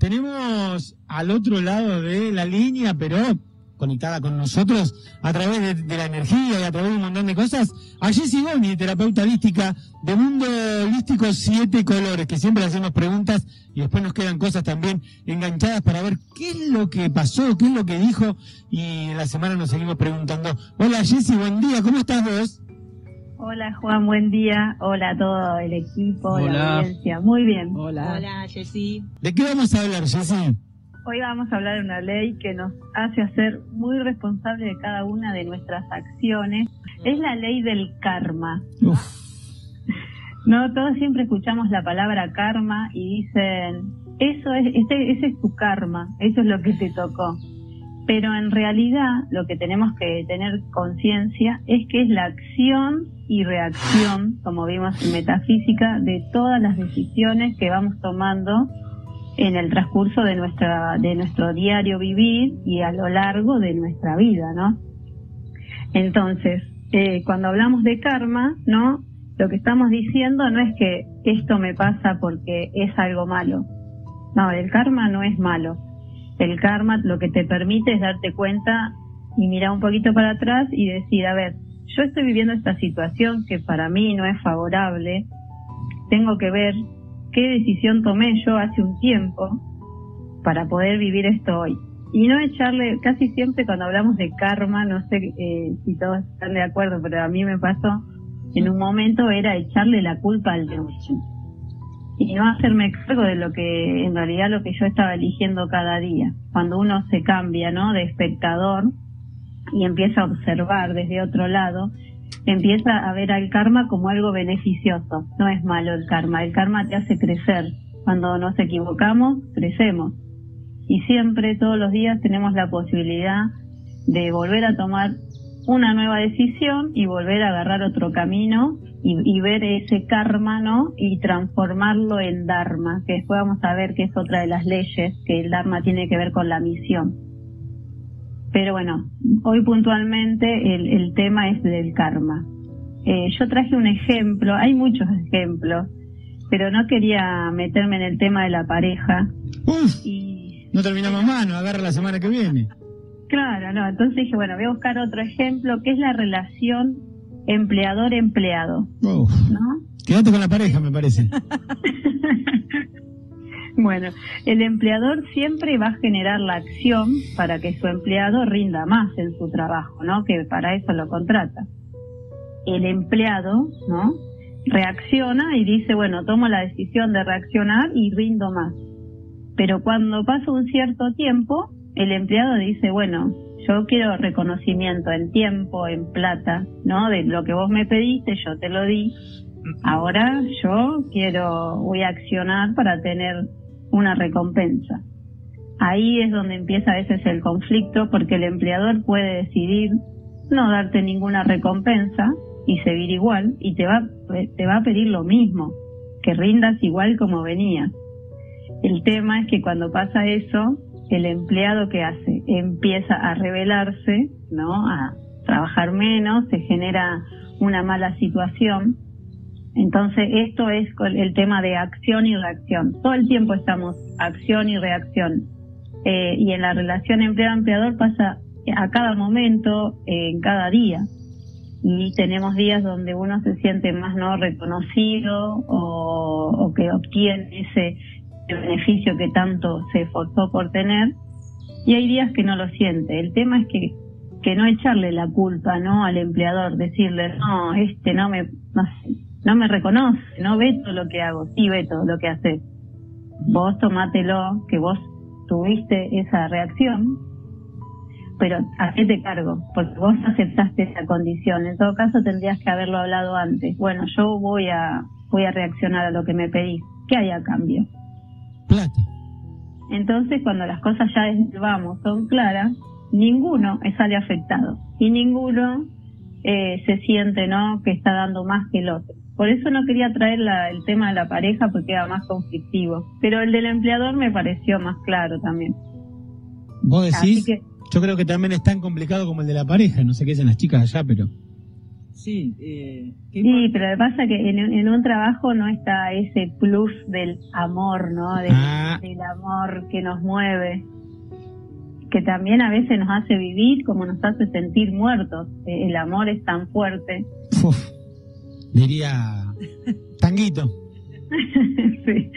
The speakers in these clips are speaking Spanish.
tenemos al otro lado de la línea, pero conectada con nosotros a través de, la energía y a través de un montón de cosas, a Jessie Boni, terapeuta holística de Mundo Holístico Siete Colores, que siempre hacemos preguntas y después nos quedan cosas también enganchadas para ver qué es lo que pasó, qué es lo que dijo y en la semana nos seguimos preguntando. Hola Jessie, buen día, ¿cómo estás vos? Hola Juan, buen día. Hola a todo el equipo, la audiencia. Muy bien. Hola. Hola Jessie. ¿De qué vamos a hablar, Jessie? Hoy vamos a hablar de una ley que nos hace hacer muy responsable de cada una de nuestras acciones. Es la ley del karma. No, todos siempre escuchamos la palabra karma y dicen, eso es, ese, ese es tu karma, eso es lo que te tocó. Pero en realidad lo que tenemos que tener conciencia es que es la acción y reacción, como vimos en metafísica, de todas las decisiones que vamos tomando en el transcurso de nuestra de nuestro diario vivir y a lo largo de nuestra vida, ¿no? Entonces, eh, cuando hablamos de karma, ¿no? Lo que estamos diciendo no es que esto me pasa porque es algo malo. No, el karma no es malo. El karma lo que te permite es darte cuenta y mirar un poquito para atrás y decir, a ver, yo estoy viviendo esta situación que para mí no es favorable, tengo que ver qué decisión tomé yo hace un tiempo para poder vivir esto hoy. Y no echarle, casi siempre cuando hablamos de karma, no sé eh, si todos están de acuerdo, pero a mí me pasó, en un momento era echarle la culpa al de y no hacerme cargo de lo que en realidad lo que yo estaba eligiendo cada día. Cuando uno se cambia, ¿no? De espectador y empieza a observar desde otro lado, empieza a ver al karma como algo beneficioso. No es malo el karma, el karma te hace crecer. Cuando nos equivocamos, crecemos. Y siempre, todos los días, tenemos la posibilidad de volver a tomar una nueva decisión y volver a agarrar otro camino y, ver ese karma, ¿no? Y transformarlo en dharma, que después vamos a ver que es otra de las leyes, que el dharma tiene que ver con la misión. Pero bueno, hoy puntualmente el, tema es del karma. Eh, yo traje un ejemplo, hay muchos ejemplos, pero no quería meterme en el tema de la pareja. y, no terminamos más, no agarra la semana que viene. Claro, no, entonces dije, bueno, voy a buscar otro ejemplo, que es la relación empleador-empleado. ¿no? Quédate con la pareja, me parece. Bueno, el empleador siempre va a generar la acción para que su empleado rinda más en su trabajo, ¿no? Que para eso lo contrata. El empleado, ¿no? Reacciona y dice, bueno, tomo la decisión de reaccionar y rindo más. Pero cuando pasa un cierto tiempo, el empleado dice, bueno, yo quiero reconocimiento en tiempo, en plata, ¿no? De lo que vos me pediste, yo te lo di. Ahora yo quiero, voy a accionar para tener una recompensa. Ahí es donde empieza a veces el conflicto porque el empleador puede decidir no darte ninguna recompensa y seguir igual y te va, te va a pedir lo mismo, que rindas igual como venías. El tema es que cuando pasa eso, el empleado que hace empieza a rebelarse, ¿no? A trabajar menos, se genera una mala situación entonces, esto es el tema de acción y reacción. Todo el tiempo estamos acción y reacción. Eh, y en la relación empleado-empleador pasa a cada momento, en cada día. Y tenemos días donde uno se siente más no reconocido o, que obtiene ese beneficio que tanto se esforzó por tener. Y hay días que no lo siente. El tema es que que no echarle la culpa no al empleador decirle no este no me no me reconoce, no ve todo lo que hago, sí ve todo lo que haces. Vos tomátelo, que vos tuviste esa reacción, pero hacete cargo, porque vos aceptaste esa condición. En todo caso tendrías que haberlo hablado antes. Bueno, yo voy a voy a reaccionar a lo que me pedís. ¿Qué hay a cambio? Plata. Entonces, cuando las cosas ya vamos son claras, ninguno sale afectado y ninguno eh, se siente, ¿no? Que está dando más que el otro. Por eso no quería traer el tema de la pareja porque era más conflictivo. Pero el del empleador me pareció más claro también. ¿Vos decís? yo creo que también es tan complicado como el de la pareja. No sé qué dicen las chicas allá, pero... Sí, eh, sí, pero lo que pasa es que en, un trabajo no está ese plus del amor, ¿no? Ah. Del, amor que nos mueve, que también a veces nos hace vivir como nos hace sentir muertos. Eh, el amor es tan fuerte. Diría tanguito. sí.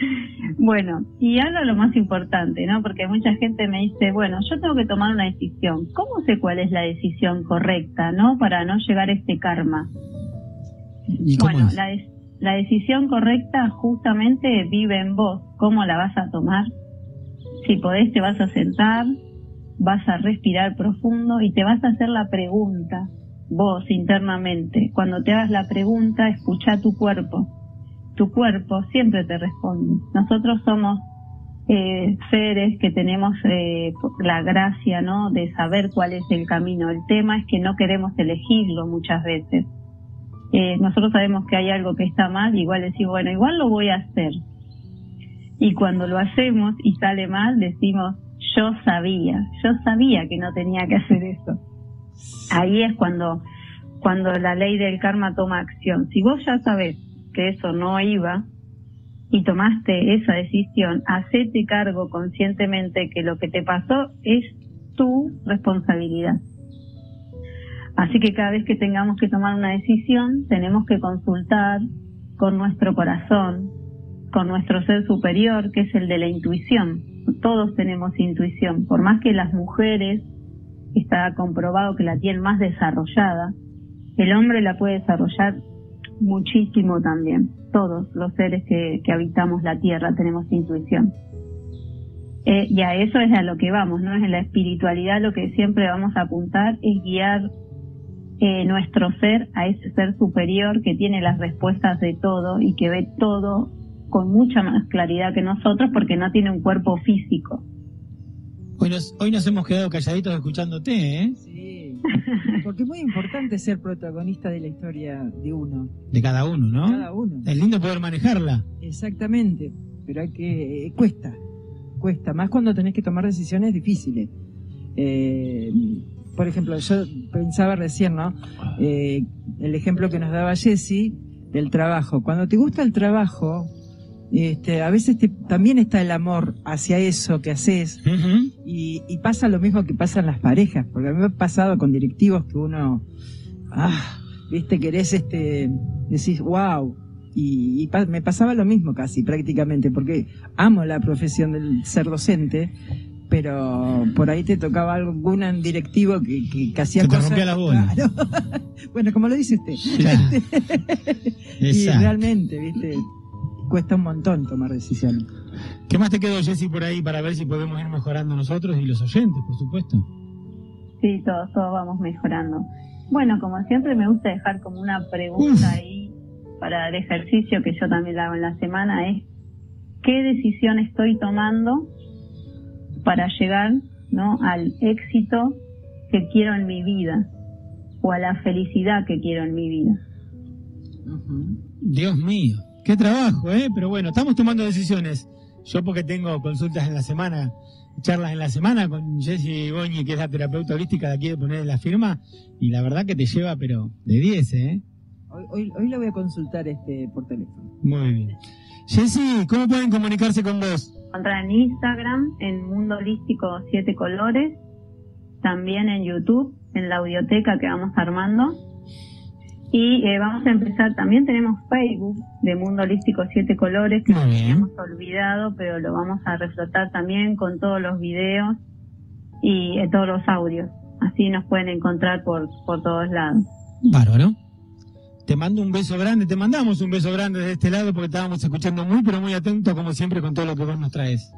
Bueno, y ahora lo más importante, ¿no? Porque mucha gente me dice, bueno, yo tengo que tomar una decisión. ¿Cómo sé cuál es la decisión correcta, no? Para no llegar a este karma. bueno, la, la decisión correcta justamente vive en vos. ¿Cómo la vas a tomar? Si podés, te vas a sentar, vas a respirar profundo y te vas a hacer la pregunta, vos internamente. Cuando te hagas la pregunta, escucha tu cuerpo tu cuerpo siempre te responde. Nosotros somos eh, seres que tenemos eh, la gracia, ¿no? De saber cuál es el camino. El tema es que no queremos elegirlo muchas veces. Eh, nosotros sabemos que hay algo que está mal, igual decimos, bueno, igual lo voy a hacer. Y cuando lo hacemos y sale mal, decimos, yo sabía, yo sabía que no tenía que hacer eso. Ahí es cuando, cuando la ley del karma toma acción. Si vos ya sabes que eso no iba y tomaste esa decisión, hacete cargo conscientemente que lo que te pasó es tu responsabilidad. Así que cada vez que tengamos que tomar una decisión, tenemos que consultar con nuestro corazón, con nuestro ser superior, que es el de la intuición. Todos tenemos intuición, por más que las mujeres está comprobado que la tienen más desarrollada, el hombre la puede desarrollar muchísimo también. Todos los seres que, habitamos la tierra tenemos intuición. Eh, y a eso es a lo que vamos, ¿no? Es en la espiritualidad lo que siempre vamos a apuntar, es guiar eh, nuestro ser a ese ser superior que tiene las respuestas de todo y que ve todo con mucha más claridad que nosotros porque no tiene un cuerpo físico. Hoy nos, hoy nos hemos quedado calladitos escuchándote, ¿eh? Porque es muy importante ser protagonista de la historia de uno. De cada uno, ¿no? cada uno. Es lindo poder manejarla. Exactamente, pero hay que... Eh, cuesta, cuesta, más cuando tenés que tomar decisiones difíciles. Eh, por ejemplo, yo pensaba recién, ¿no? Eh, el ejemplo que nos daba Jesse del trabajo. Cuando te gusta el trabajo, este, a veces también está el amor hacia eso que haces y, pasa lo mismo que pasa en las parejas, porque a mí me ha pasado con directivos que uno, ah, viste, querés este, decís, wow, y, me pasaba lo mismo casi prácticamente, porque amo la profesión del ser docente, pero por ahí te tocaba algún directivo que, que, hacía cosas. la bola. bueno, como lo dice usted. y realmente, viste cuesta un montón tomar decisiones. ¿Qué más te quedó, Jessy, por ahí para ver si podemos ir mejorando nosotros y los oyentes, por supuesto? Sí, todos, todos vamos mejorando. Bueno, como siempre me gusta dejar como una pregunta ahí para el ejercicio que yo también hago en la semana, es ¿qué decisión estoy tomando para llegar ¿no? al éxito que quiero en mi vida o a la felicidad que quiero en mi vida? Dios mío. Qué trabajo, ¿eh? Pero bueno, estamos tomando decisiones. Yo porque tengo consultas en la semana, charlas en la semana con Jessie Goñi, que es la terapeuta holística de aquí de poner en la firma, y la verdad que te lleva, pero de 10, ¿eh? Hoy, hoy, lo voy a consultar este por teléfono. Muy bien. Jessie, ¿cómo pueden comunicarse con vos? Encontrar en Instagram, en Mundo Holístico Siete Colores, también en YouTube, en la audioteca que vamos armando y eh, vamos a empezar, también tenemos Facebook de Mundo Holístico Siete Colores, que nos habíamos olvidado, pero lo vamos a reflotar también con todos los videos y eh, todos los audios. Así nos pueden encontrar por, por todos lados. Bárbaro. Te mando un beso grande, te mandamos un beso grande de este lado porque estábamos escuchando muy, pero muy atento, como siempre, con todo lo que vos nos traes.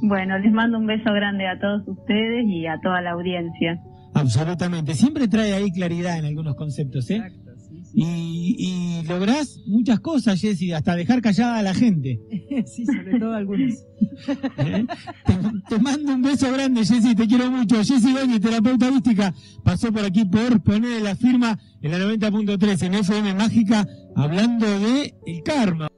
Bueno, les mando un beso grande a todos ustedes y a toda la audiencia. Absolutamente. Siempre trae ahí claridad en algunos conceptos, ¿eh? Y, y lográs muchas cosas, Jessy, hasta dejar callada a la gente. sí, sobre todo algunos. ¿Eh? Te, mando un beso grande, Jessy, te quiero mucho. Jessy Doña, terapeuta mística, pasó por aquí por poner la firma en la 90.3 en FM Mágica, hablando de el karma.